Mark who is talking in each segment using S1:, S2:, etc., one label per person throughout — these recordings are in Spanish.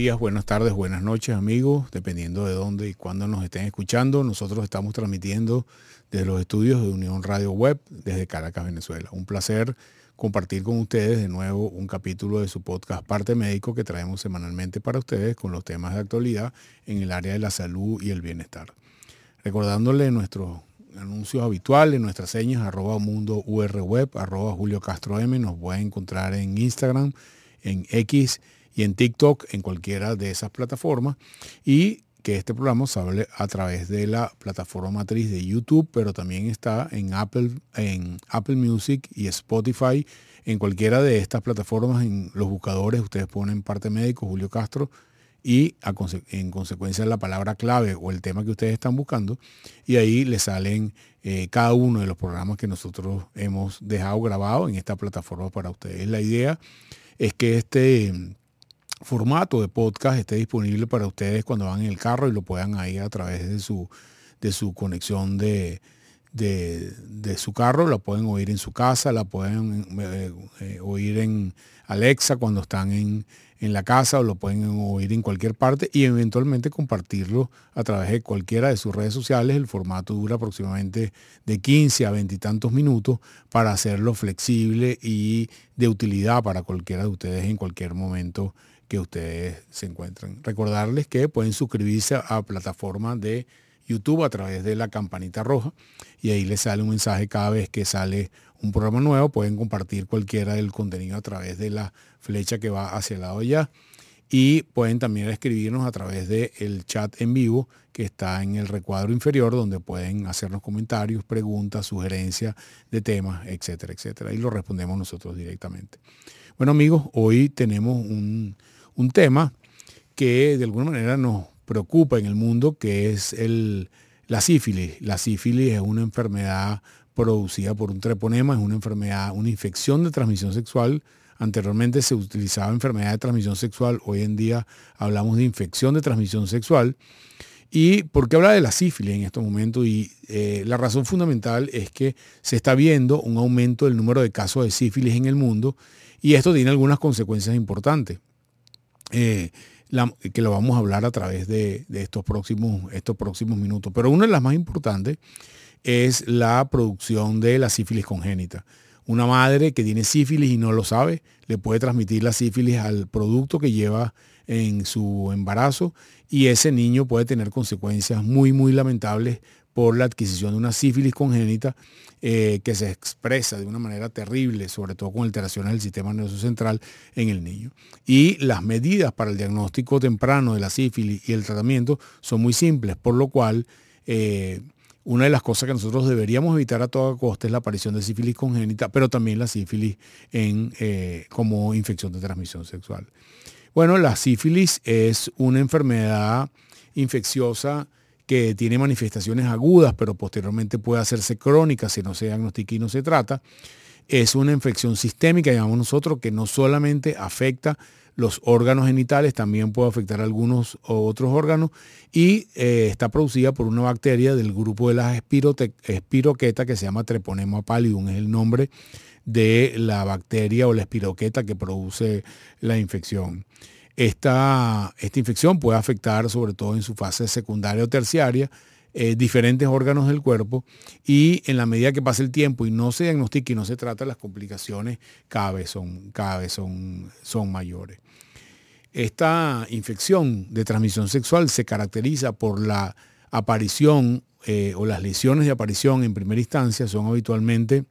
S1: días, buenas tardes, buenas noches amigos, dependiendo de dónde y cuándo nos estén escuchando. Nosotros estamos transmitiendo desde los estudios de Unión Radio Web desde Caracas, Venezuela. Un placer compartir con ustedes de nuevo un capítulo de su podcast Parte Médico que traemos semanalmente para ustedes con los temas de actualidad en el área de la salud y el bienestar. Recordándole nuestros anuncios habituales, nuestras señas, arroba mundo web, arroba Julio Castro M, nos pueden encontrar en Instagram, en X y en TikTok, en cualquiera de esas plataformas. Y que este programa se hable a través de la plataforma matriz de YouTube, pero también está en Apple, en Apple Music y Spotify. En cualquiera de estas plataformas, en los buscadores, ustedes ponen parte médico Julio Castro y en consecuencia la palabra clave o el tema que ustedes están buscando y ahí les salen eh, cada uno de los programas que nosotros hemos dejado grabado en esta plataforma para ustedes. La idea es que este formato de podcast esté disponible para ustedes cuando van en el carro y lo puedan ir a través de su, de su conexión de, de, su carro, la pueden oír en su casa, la pueden eh, eh, oír en Alexa cuando están en, en, la casa o lo pueden oír en cualquier parte y eventualmente compartirlo a través de cualquiera de sus redes sociales. El formato dura aproximadamente de 15 a 20 y tantos minutos para hacerlo flexible y de utilidad para cualquiera de ustedes en cualquier momento que ustedes se encuentran. Recordarles que pueden suscribirse a plataforma de YouTube a través de la campanita roja y ahí les sale un mensaje cada vez que sale un programa nuevo. Pueden compartir cualquiera del contenido a través de la flecha que va hacia el lado allá. Y pueden también escribirnos a través del el chat en vivo que está en el recuadro inferior donde pueden hacernos comentarios, preguntas, sugerencias de temas, etcétera, etcétera. Y lo respondemos nosotros directamente. Bueno amigos, hoy tenemos un, un tema que de alguna manera nos preocupa en el mundo, que es el, la sífilis. La sífilis es una enfermedad producida por un treponema, es una enfermedad, una infección de transmisión sexual. Anteriormente se utilizaba enfermedad de transmisión sexual, hoy en día hablamos de infección de transmisión sexual. ¿Y por qué habla de la sífilis en estos momentos? Y eh, la razón fundamental es que se está viendo un aumento del número de casos de sífilis en el mundo y esto tiene algunas consecuencias importantes. Eh, que lo vamos a hablar a través de, estos, próximos, estos próximos minutos. Pero una de las más importantes es la producción de la sífilis congénita. Una madre que tiene sífilis y no lo sabe, le puede transmitir la sífilis al producto que lleva en su embarazo y ese niño puede tener consecuencias muy, muy lamentables por la adquisición de una sífilis congénita eh, que se expresa de una manera terrible, sobre todo con alteraciones del sistema nervioso central en el niño. Y las medidas para el diagnóstico temprano de la sífilis y el tratamiento son muy simples, por lo cual eh, una de las cosas que nosotros deberíamos evitar a toda costa es la aparición de sífilis congénita, pero también la sífilis en, eh, como infección de transmisión sexual. Bueno, la sífilis es una enfermedad infecciosa que tiene manifestaciones agudas, pero posteriormente puede hacerse crónica si no se diagnostica y no se trata. Es una infección sistémica, llamamos nosotros, que no solamente afecta los órganos genitales, también puede afectar algunos otros órganos y eh, está producida por una bacteria del grupo de las espiroquetas que se llama Treponema pallidum, es el nombre de la bacteria o la espiroqueta que produce la infección. Esta, esta infección puede afectar, sobre todo en su fase secundaria o terciaria, eh, diferentes órganos del cuerpo y en la medida que pasa el tiempo y no se diagnostica y no se trata, las complicaciones cada vez son, cada son, son mayores. Esta infección de transmisión sexual se caracteriza por la aparición eh, o las lesiones de aparición en primera instancia son habitualmente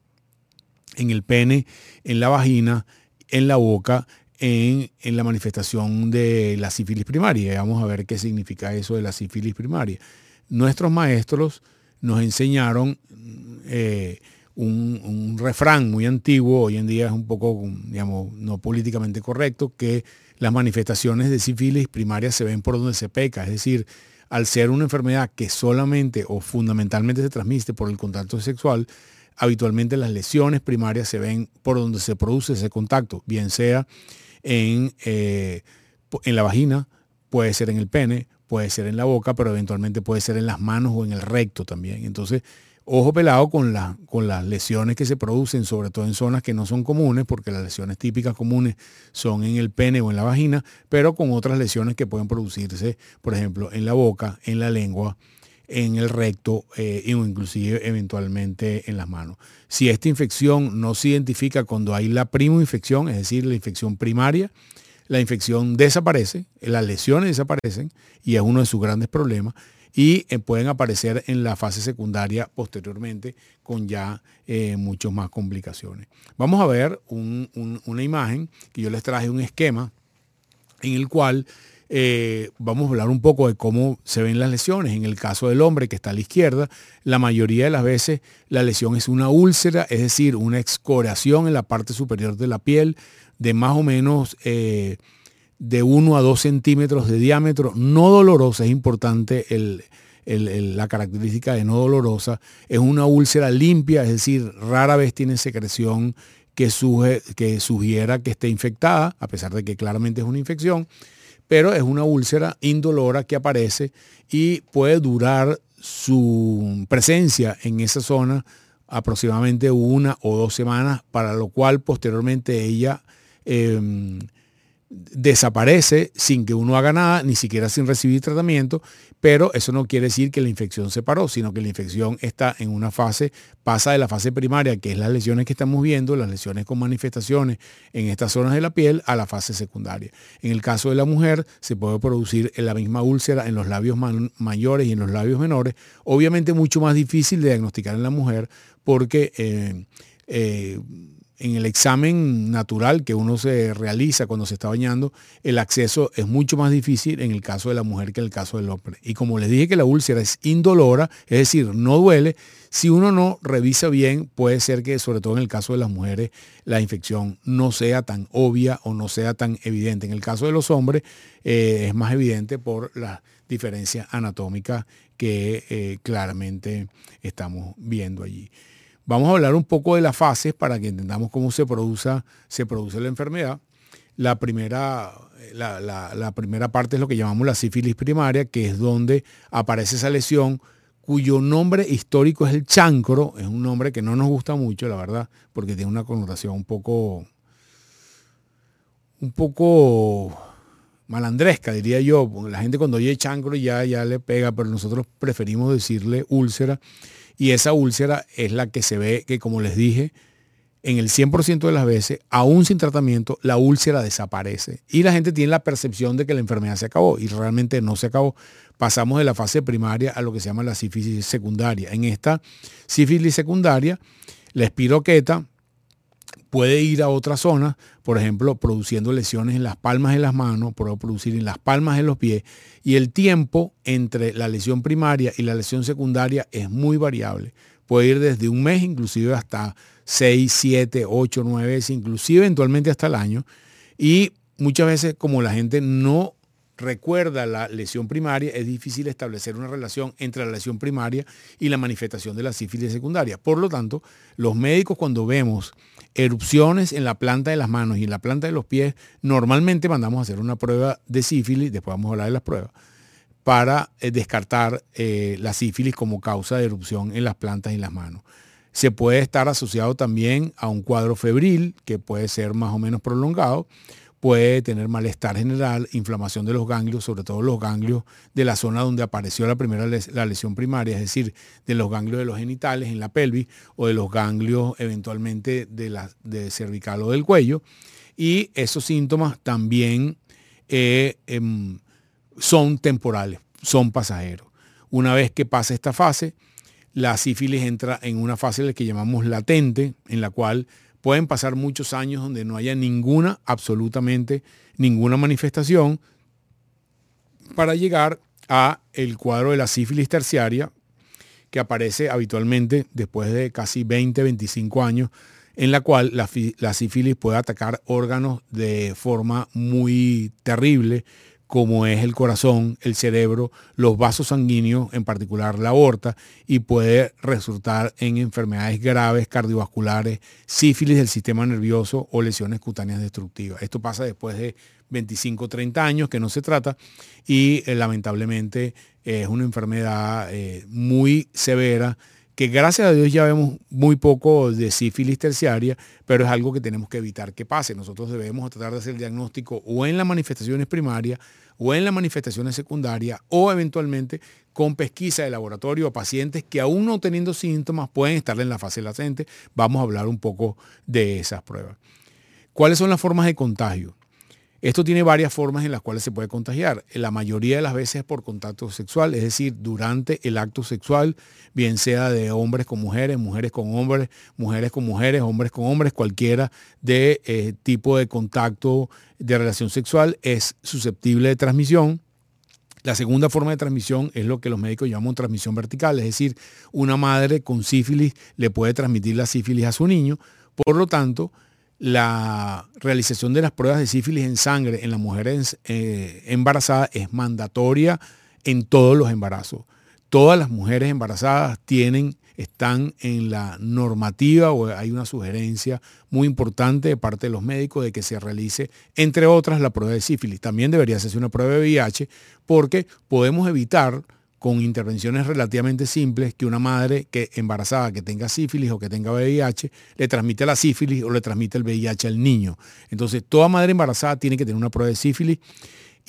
S1: en el pene, en la vagina, en la boca en, la manifestación de la sífilis primaria. Vamos a ver qué significa eso de la sífilis primaria. Nuestros maestros nos enseñaron eh, un, refrán muy antiguo, hoy en día es un poco, digamos, no políticamente correcto, que las manifestaciones de sífilis primaria se ven por donde se peca, es decir, al ser una enfermedad que solamente o fundamentalmente se transmite por el contacto sexual, habitualmente las lesiones primarias se ven por donde se produce ese contacto, bien sea en, eh, en la vagina, puede ser en el pene, puede ser en la boca, pero eventualmente puede ser en las manos o en el recto también. Entonces, Ojo pelado con, con las lesiones que se producen, sobre todo en zonas que no son comunes, porque las lesiones típicas comunes son en el pene o en la vagina, pero con otras lesiones que pueden producirse, por ejemplo, en la boca, en la lengua, en el recto eh, inclusive eventualmente en las manos. Si esta infección no se identifica cuando hay la primo infección, es decir, la infección primaria, la infección desaparece, las lesiones desaparecen y es uno de sus grandes problemas y eh, pueden aparecer en la fase secundaria posteriormente con ya eh, muchas más complicaciones. Vamos a ver una imagen que yo les traje un esquema en el cual eh, vamos a hablar un poco de cómo se ven las lesiones. En el caso del hombre que está a la izquierda, la mayoría de las veces la lesión es una úlcera, es decir, una excoriación en la parte superior de la piel de más o menos de 1 a 2 centímetros de diámetro, no dolorosa, es importante la característica de no dolorosa, es una úlcera limpia, es decir, rara vez tiene secreción que, que sugiera que esté infectada, a pesar de que claramente es una infección, pero es una úlcera indolora que aparece y puede durar su presencia en esa zona aproximadamente una o dos semanas, para lo cual posteriormente ella em, desaparece sin que uno haga nada, ni siquiera sin recibir tratamiento, pero eso no quiere decir que la infección se paró, sino que la infección está en una fase, pasa de la fase primaria, que es las lesiones que estamos viendo, las lesiones con manifestaciones en estas zonas de la piel, a la fase secundaria. En el caso de la mujer, se puede producir la misma úlcera en los labios mayores y en los labios menores, obviamente mucho más difícil de diagnosticar en la mujer porque... Eh, eh, en el examen natural que uno se realiza cuando se está bañando, el acceso es mucho más difícil en el caso de la mujer que en el caso del hombre. Y como les dije que la úlcera es indolora, es decir, no duele, si uno no revisa bien, puede ser que, sobre todo en el caso de las mujeres, la infección no sea tan obvia o no sea tan evidente. En el caso de los hombres eh, es más evidente por las diferencias anatómicas que eh, claramente estamos viendo allí. Vamos a hablar un poco de las fases para que entendamos cómo se produce, se produce la enfermedad. La primera, la, primera parte es lo que llamamos la sífilis primaria, que es donde aparece esa lesión cuyo nombre histórico es el chancro. Es un nombre que no nos gusta mucho, la verdad, porque tiene una connotación un poco, un poco malandresca, diría yo. La gente cuando oye chancro ya, ya le pega, pero nosotros preferimos decirle úlcera y esa úlcera es la que se ve que, como les dije, en el 100% de las veces, aún sin tratamiento, la úlcera desaparece. Y la gente tiene la percepción de que la enfermedad se acabó y realmente no se acabó. Pasamos de la fase primaria a lo que se llama la sífilis secundaria. En esta sífilis secundaria, la espiroqueta puede ir a otra zona, por ejemplo, produciendo lesiones en las palmas de las manos, puede producir en las palmas de los pies, y el tiempo entre la lesión primaria y la lesión secundaria es muy variable. Puede ir desde un mes inclusive hasta 6, 7, 8, 9 veces, inclusive eventualmente hasta el año. Y muchas veces como la gente no recuerda la lesión primaria, es difícil establecer una relación entre la lesión primaria y la manifestación de la sífilis secundaria. Por lo tanto, los médicos cuando vemos erupciones en la planta de las manos y en la planta de los pies, normalmente mandamos a hacer una prueba de sífilis, después vamos a hablar de las pruebas, para eh, descartar eh, la sífilis como causa de erupción en las plantas y las manos. Se puede estar asociado también a un cuadro febril, que puede ser más o menos prolongado, puede tener malestar general, inflamación de los ganglios, sobre todo los ganglios de la zona donde apareció la primera la lesión primaria, es decir, de los ganglios de los genitales en la pelvis o de los ganglios eventualmente de, la, de cervical o del cuello. Y esos síntomas también eh, em, son temporales, son pasajeros. Una vez que pasa esta fase, la sífilis entra en una fase que llamamos latente, en la cual Pueden pasar muchos años donde no haya ninguna, absolutamente ninguna manifestación para llegar a el cuadro de la sífilis terciaria que aparece habitualmente después de casi 20, 25 años, en la cual la, la sífilis puede atacar órganos de forma muy terrible, como es el corazón, el cerebro, los vasos sanguíneos, en particular la aorta, y puede resultar en enfermedades graves cardiovasculares, sífilis del sistema nervioso o lesiones cutáneas destructivas. Esto pasa después de 25 30 años que no se trata y eh, lamentablemente es una enfermedad eh, muy severa que gracias a Dios ya vemos muy poco de sífilis terciaria, pero es algo que tenemos que evitar que pase. Nosotros debemos tratar de hacer el diagnóstico o en las manifestaciones primarias o en las manifestaciones secundarias o eventualmente con pesquisa de laboratorio a pacientes que aún no teniendo síntomas pueden estar en la fase latente. Vamos a hablar un poco de esas pruebas. ¿Cuáles son las formas de contagio? Esto tiene varias formas en las cuales se puede contagiar. La mayoría de las veces es por contacto sexual, es decir, durante el acto sexual, bien sea de hombres con mujeres, mujeres con hombres, mujeres con mujeres, hombres con hombres, cualquiera de eh, tipo de contacto de relación sexual es susceptible de transmisión. La segunda forma de transmisión es lo que los médicos llaman transmisión vertical, es decir, una madre con sífilis le puede transmitir la sífilis a su niño. Por lo tanto, la realización de las pruebas de sífilis en sangre en las mujeres eh, embarazadas es mandatoria en todos los embarazos. Todas las mujeres embarazadas tienen, están en la normativa o hay una sugerencia muy importante de parte de los médicos de que se realice, entre otras, la prueba de sífilis. También debería hacerse una prueba de VIH porque podemos evitar con intervenciones relativamente simples que una madre que embarazada que tenga sífilis o que tenga VIH le transmite la sífilis o le transmite el VIH al niño. Entonces, toda madre embarazada tiene que tener una prueba de sífilis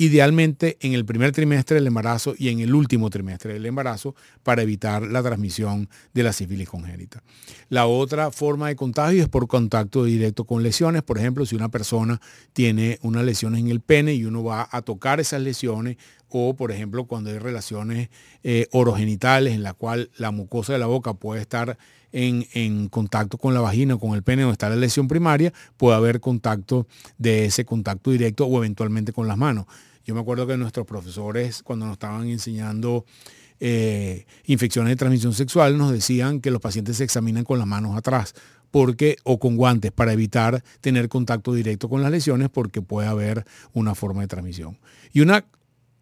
S1: idealmente en el primer trimestre del embarazo y en el último trimestre del embarazo para evitar la transmisión de la sífilis congénita. La otra forma de contagio es por contacto directo con lesiones. Por ejemplo, si una persona tiene unas lesiones en el pene y uno va a tocar esas lesiones, o por ejemplo cuando hay relaciones eh, orogenitales en la cual la mucosa de la boca puede estar en, contacto con la vagina o con el pene donde está la lesión primaria, puede haber contacto de ese contacto directo o eventualmente con las manos. Yo me acuerdo que nuestros profesores cuando nos estaban enseñando eh, infecciones de transmisión sexual nos decían que los pacientes se examinan con las manos atrás porque o con guantes para evitar tener contacto directo con las lesiones porque puede haber una forma de transmisión. Y una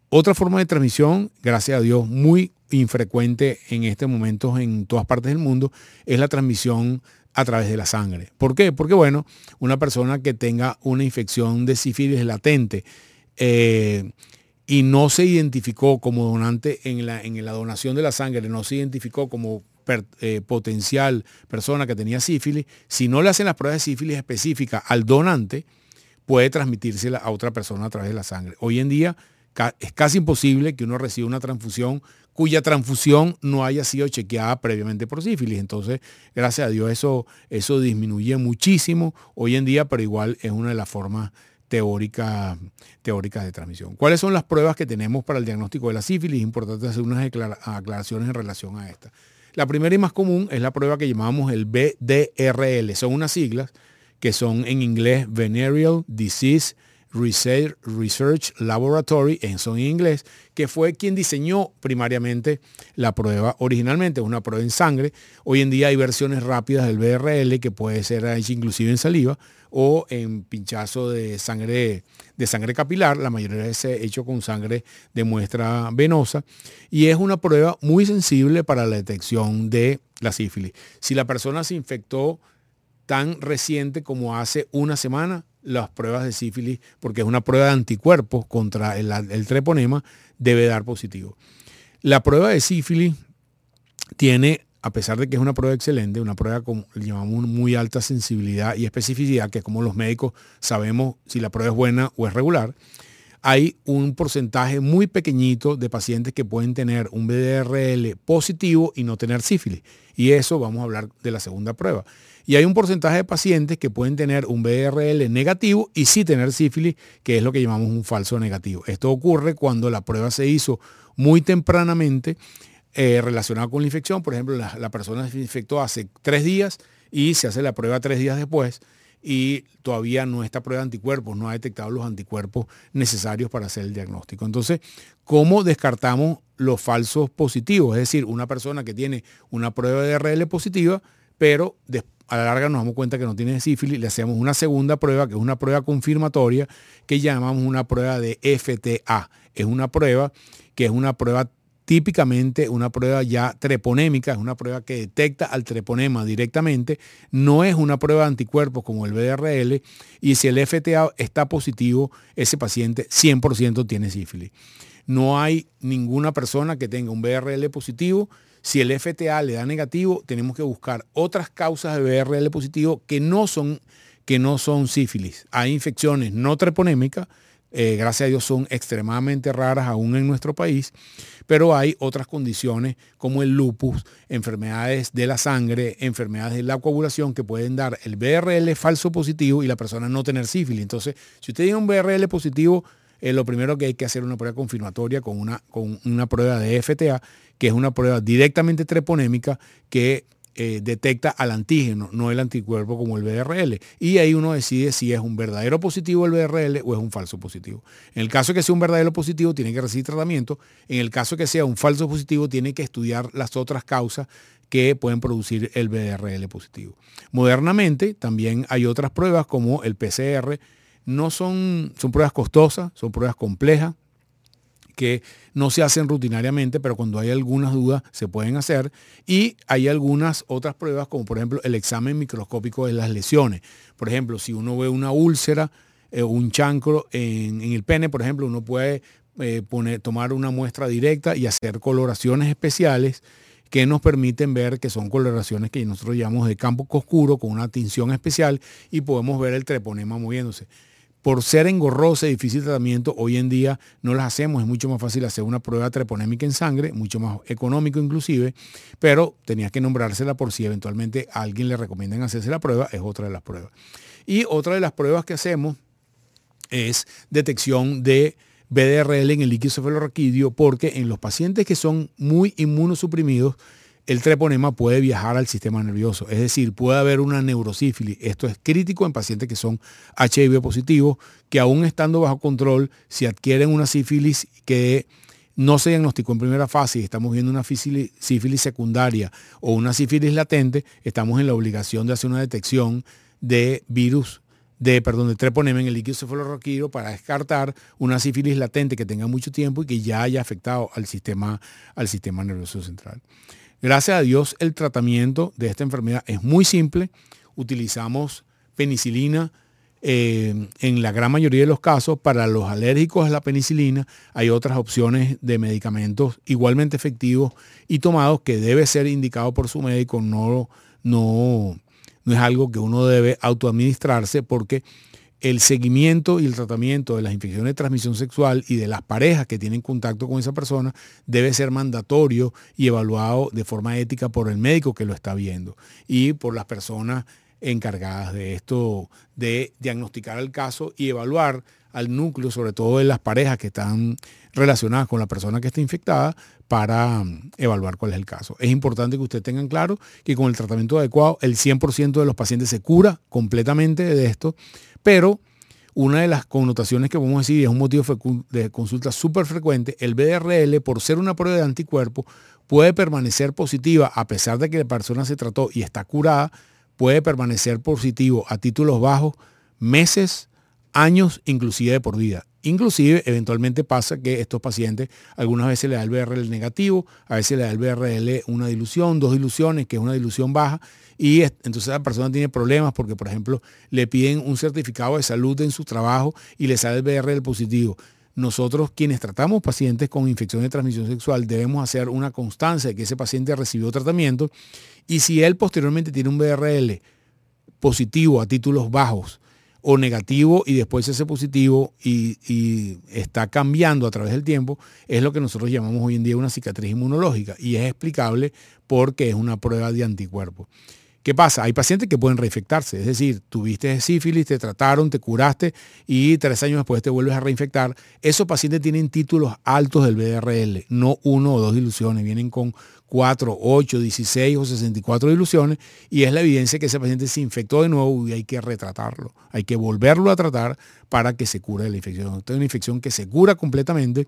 S1: otra forma de transmisión, gracias a Dios, muy infrecuente en este momento en todas partes del mundo, es la transmisión a través de la sangre. ¿Por qué? Porque bueno, una persona que tenga una infección de sífilis latente eh, y no se identificó como donante en la, en la donación de la sangre, no se identificó como eh, potencial persona que tenía sífilis, si no le hacen las pruebas de sífilis específicas al donante, puede transmitírsela a otra persona a través de la sangre. Hoy en día es casi imposible que uno reciba una transfusión cuya transfusión no haya sido chequeada previamente por sífilis. Entonces, gracias a Dios, eso, eso disminuye muchísimo hoy en día, pero igual es una de las formas teórica, teóricas de transmisión. ¿Cuáles son las pruebas que tenemos para el diagnóstico de la sífilis? Es importante hacer unas aclaraciones en relación a esta. La primera y más común es la prueba que llamamos el BDRL. Son unas siglas que son en inglés Venereal Disease Research, Laboratory, en inglés, que fue quien diseñó primariamente la prueba originalmente, una prueba en sangre. Hoy en día hay versiones rápidas del BRL que puede ser hecha inclusive en saliva o en pinchazo de sangre, de sangre capilar, la mayoría de ese hecho con sangre de muestra venosa, y es una prueba muy sensible para la detección de la sífilis. Si la persona se infectó tan reciente como hace una semana, las pruebas de sífilis, porque es una prueba de anticuerpos contra el, treponema, debe dar positivo. La prueba de sífilis tiene, a pesar de que es una prueba excelente, una prueba con, llamamos muy alta sensibilidad y especificidad, que como los médicos sabemos si la prueba es buena o es regular, hay un porcentaje muy pequeñito de pacientes que pueden tener un BDRL positivo y no tener sífilis. Y eso vamos a hablar de la segunda prueba. Y hay un porcentaje de pacientes que pueden tener un BRL negativo y sí tener sífilis, que es lo que llamamos un falso negativo. Esto ocurre cuando la prueba se hizo muy tempranamente eh, relacionada con la infección. Por ejemplo, la, persona se infectó hace tres días y se hace la prueba tres días después y todavía no está prueba de anticuerpos, no ha detectado los anticuerpos necesarios para hacer el diagnóstico. Entonces, ¿cómo descartamos los falsos positivos? Es decir, una persona que tiene una prueba de RL positiva, pero a la larga nos damos cuenta que no tiene sífilis, le hacemos una segunda prueba, que es una prueba confirmatoria, que llamamos una prueba de FTA. Es una prueba que es una prueba típicamente una prueba ya treponémica, es una prueba que detecta al treponema directamente, no es una prueba de anticuerpos como el BDRL, y si el FTA está positivo, ese paciente 100% tiene sífilis. No hay ninguna persona que tenga un BRL positivo Si el FTA le da negativo, tenemos que buscar otras causas de BRL positivo que no son, que no son sífilis. Hay infecciones no treponémicas, eh, gracias a Dios son extremadamente raras aún en nuestro país, pero hay otras condiciones como el lupus, enfermedades de la sangre, enfermedades de la coagulación que pueden dar el BRL falso positivo y la persona no tener sífilis. Entonces, si usted tiene un BRL positivo, eh, lo primero que hay que hacer es una prueba confirmatoria con una, con una prueba de FTA, que es una prueba directamente treponémica que eh, detecta al antígeno, no el anticuerpo como el BRL. Y ahí uno decide si es un verdadero positivo el BRL o es un falso positivo. En el caso que sea un verdadero positivo, tiene que recibir tratamiento. En el caso que sea un falso positivo, tiene que estudiar las otras causas que pueden producir el BRL positivo. Modernamente también hay otras pruebas como el PCR. No son, son pruebas costosas, son pruebas complejas, que no se hacen rutinariamente, pero cuando hay algunas dudas se pueden hacer. Y hay algunas otras pruebas, como por ejemplo el examen microscópico de las lesiones. Por ejemplo, si uno ve una úlcera, eh, un chancro en, el pene, por ejemplo, uno puede eh, tomar una muestra directa y hacer coloraciones especiales que nos permiten ver que son coloraciones que nosotros llamamos de campo oscuro con una tinción especial y podemos ver el treponema moviéndose por ser engorrosa y difícil tratamiento, hoy en día no las hacemos. Es mucho más fácil hacer una prueba treponémica en sangre, mucho más económico inclusive, pero tenía que nombrársela por si eventualmente a alguien le recomiendan hacerse la prueba, es otra de las pruebas. Y otra de las pruebas que hacemos es detección de BDRL en el líquido cefalorraquídeo, porque en los pacientes que son muy inmunosuprimidos, el treponema puede viajar al sistema nervioso, es decir, puede haber una neurosífilis. Esto es crítico en pacientes que son HIV positivos, que aún estando bajo control, si adquieren una sífilis que no se diagnosticó en primera fase y estamos viendo una sífilis secundaria o una sífilis latente, estamos en la obligación de hacer una detección de virus de, perdón, de treponema en el líquido cefalorraquídeo para descartar una sífilis latente que tenga mucho tiempo y que ya haya afectado al sistema, al sistema nervioso central. Gracias a Dios el tratamiento de esta enfermedad es muy simple. Utilizamos penicilina eh, en la gran mayoría de los casos. Para los alérgicos a la penicilina hay otras opciones de medicamentos igualmente efectivos y tomados que debe ser indicado por su médico. No, no, no es algo que uno debe autoadministrarse porque el seguimiento y el tratamiento de las infecciones de transmisión sexual y de las parejas que tienen contacto con esa persona debe ser mandatorio y evaluado de forma ética por el médico que lo está viendo y por las personas encargadas de esto, de diagnosticar el caso y evaluar al núcleo, sobre todo de las parejas que están relacionadas con la persona que está infectada, para mm, evaluar cuál es el caso. Es importante que ustedes tengan claro que con el tratamiento adecuado el 100% de los pacientes se cura completamente de esto pero una de las connotaciones que podemos decir, y es un motivo de consulta súper frecuente, el BDRL, por ser una prueba de anticuerpo, puede permanecer positiva a pesar de que la persona se trató y está curada, puede permanecer positivo a títulos bajos meses, años, inclusive de por vida. Inclusive, eventualmente pasa que estos pacientes algunas veces le da el BRL negativo, a veces le da el BRL una dilución, dos diluciones, que es una dilución baja, y entonces la persona tiene problemas porque, por ejemplo, le piden un certificado de salud en su trabajo y le sale el BRL positivo. Nosotros, quienes tratamos pacientes con infección de transmisión sexual, debemos hacer una constancia de que ese paciente recibió tratamiento y si él posteriormente tiene un BRL positivo a títulos bajos, o negativo y después ese positivo y, está cambiando a través del tiempo, es lo que nosotros llamamos hoy en día una cicatriz inmunológica y es explicable porque es una prueba de anticuerpos. ¿Qué pasa? Hay pacientes que pueden reinfectarse, es decir, tuviste sífilis, te trataron, te curaste y tres años después te vuelves a reinfectar. Esos pacientes tienen títulos altos del BDRL, no uno o dos diluciones, vienen con 4, 8, 16 o 64 diluciones y es la evidencia que ese paciente se infectó de nuevo y hay que retratarlo, hay que volverlo a tratar para que se cure la infección. Esta es una infección que se cura completamente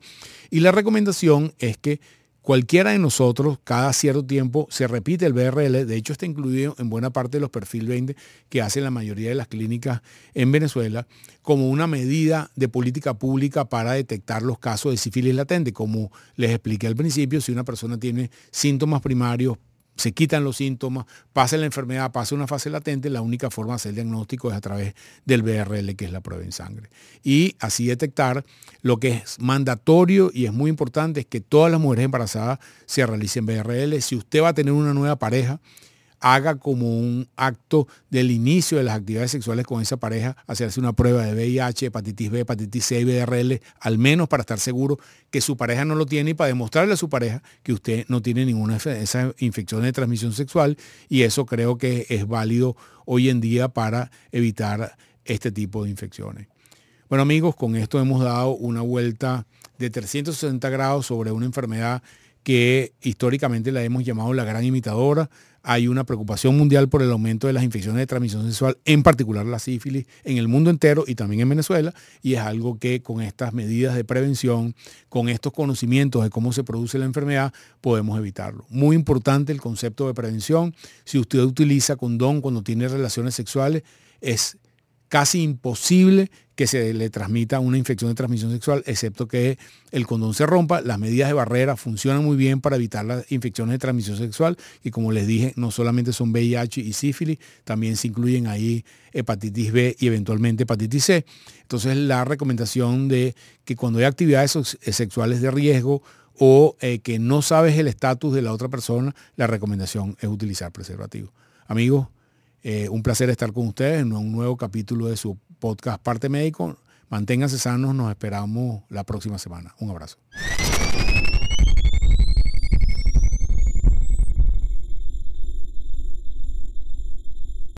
S1: y la recomendación es que Cualquiera de nosotros, cada cierto tiempo, se repite el BRL. De hecho, está incluido en buena parte de los perfil 20 que hacen la mayoría de las clínicas en Venezuela como una medida de política pública para detectar los casos de sífilis latente. Como les expliqué al principio, si una persona tiene síntomas primarios se quitan los síntomas, pasa la enfermedad, pasa una fase latente, la única forma de hacer el diagnóstico es a través del BRL, que es la prueba en sangre. Y así detectar lo que es mandatorio y es muy importante es que todas las mujeres embarazadas se realicen BRL. Si usted va a tener una nueva pareja, haga como un acto del inicio de las actividades sexuales con esa pareja, hacerse una prueba de VIH, hepatitis B, hepatitis C y BRL, al menos para estar seguro que su pareja no lo tiene y para demostrarle a su pareja que usted no tiene ninguna esa infección de transmisión sexual y eso creo que es válido hoy en día para evitar este tipo de infecciones. Bueno amigos, con esto hemos dado una vuelta de 360 grados sobre una enfermedad que históricamente la hemos llamado la gran imitadora. Hay una preocupación mundial por el aumento de las infecciones de transmisión sexual, en particular la sífilis, en el mundo entero y también en Venezuela. Y es algo que con estas medidas de prevención, con estos conocimientos de cómo se produce la enfermedad, podemos evitarlo. Muy importante el concepto de prevención. Si usted utiliza condón cuando tiene relaciones sexuales, es casi imposible que se le transmita una infección de transmisión sexual, excepto que el condón se rompa. Las medidas de barrera funcionan muy bien para evitar las infecciones de transmisión sexual y como les dije, no solamente son VIH y sífilis, también se incluyen ahí hepatitis B y eventualmente hepatitis C. Entonces la recomendación de que cuando hay actividades sexuales de riesgo o eh, que no sabes el estatus de la otra persona, la recomendación es utilizar preservativo. Amigos, eh, un placer estar con ustedes en un nuevo capítulo de su podcast Parte Médico. Manténganse sanos, nos esperamos la próxima semana. Un abrazo.